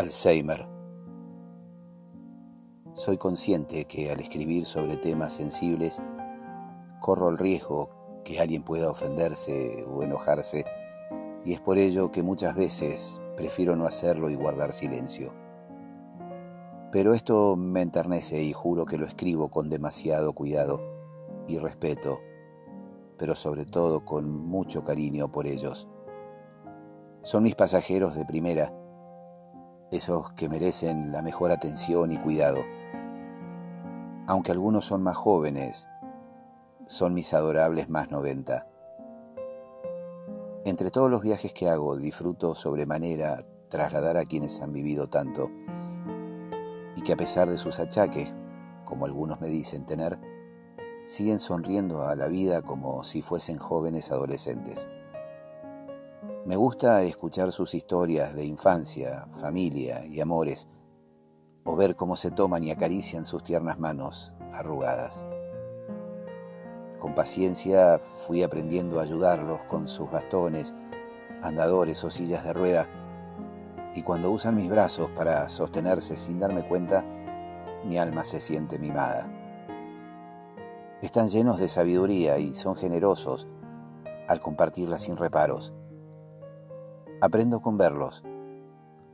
Alzheimer. Soy consciente que al escribir sobre temas sensibles corro el riesgo que alguien pueda ofenderse o enojarse y es por ello que muchas veces prefiero no hacerlo y guardar silencio. Pero esto me enternece y juro que lo escribo con demasiado cuidado y respeto, pero sobre todo con mucho cariño por ellos. Son mis pasajeros de primera esos que merecen la mejor atención y cuidado. Aunque algunos son más jóvenes, son mis adorables más 90. Entre todos los viajes que hago, disfruto sobremanera trasladar a quienes han vivido tanto y que a pesar de sus achaques, como algunos me dicen tener, siguen sonriendo a la vida como si fuesen jóvenes adolescentes. Me gusta escuchar sus historias de infancia, familia y amores, o ver cómo se toman y acarician sus tiernas manos arrugadas. Con paciencia fui aprendiendo a ayudarlos con sus bastones, andadores o sillas de rueda, y cuando usan mis brazos para sostenerse sin darme cuenta, mi alma se siente mimada. Están llenos de sabiduría y son generosos al compartirla sin reparos. Aprendo con verlos,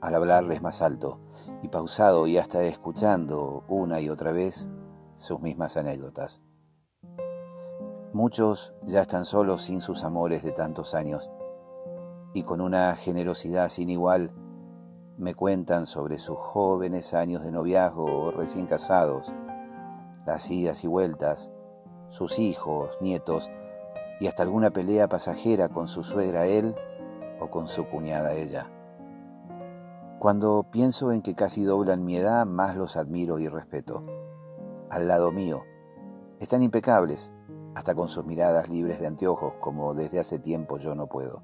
al hablarles más alto y pausado y hasta escuchando una y otra vez sus mismas anécdotas. Muchos ya están solos sin sus amores de tantos años y con una generosidad sin igual me cuentan sobre sus jóvenes años de noviazgo o recién casados, las idas y vueltas, sus hijos, nietos y hasta alguna pelea pasajera con su suegra él con su cuñada ella. Cuando pienso en que casi doblan mi edad, más los admiro y respeto. Al lado mío, están impecables, hasta con sus miradas libres de anteojos, como desde hace tiempo yo no puedo.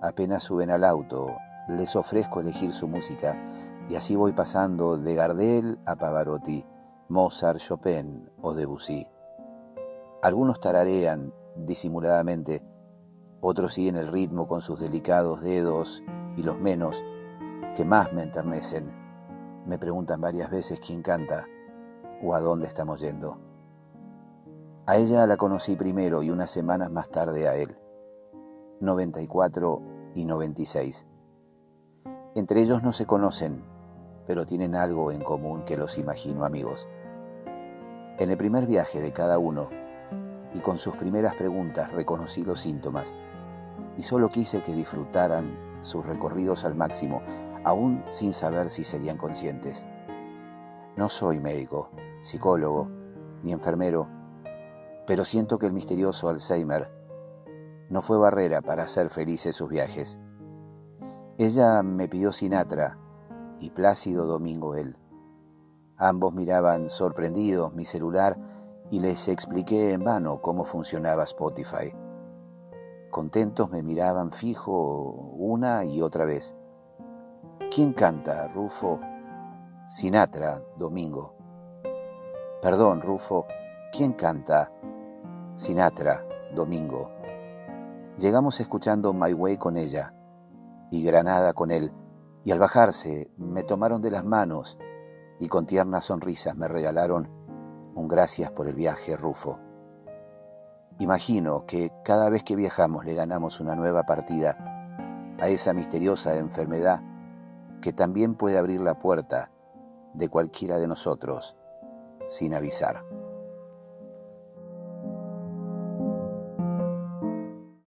Apenas suben al auto, les ofrezco elegir su música, y así voy pasando de Gardel a Pavarotti, Mozart, Chopin o Debussy. Algunos tararean disimuladamente, otros siguen el ritmo con sus delicados dedos y los menos, que más me enternecen, me preguntan varias veces quién canta o a dónde estamos yendo. A ella la conocí primero y unas semanas más tarde a él, 94 y 96. Entre ellos no se conocen, pero tienen algo en común que los imagino amigos. En el primer viaje de cada uno, y con sus primeras preguntas reconocí los síntomas y solo quise que disfrutaran sus recorridos al máximo, aún sin saber si serían conscientes. No soy médico, psicólogo, ni enfermero, pero siento que el misterioso Alzheimer no fue barrera para hacer felices sus viajes. Ella me pidió Sinatra y Plácido Domingo él. Ambos miraban sorprendidos mi celular y les expliqué en vano cómo funcionaba Spotify. Contentos me miraban fijo una y otra vez. ¿Quién canta, Rufo? Sinatra, Domingo. Perdón, Rufo, ¿quién canta? Sinatra, Domingo. Llegamos escuchando My Way con ella y Granada con él, y al bajarse me tomaron de las manos y con tiernas sonrisas me regalaron un gracias por el viaje, Rufo. Imagino que cada vez que viajamos le ganamos una nueva partida a esa misteriosa enfermedad que también puede abrir la puerta de cualquiera de nosotros sin avisar.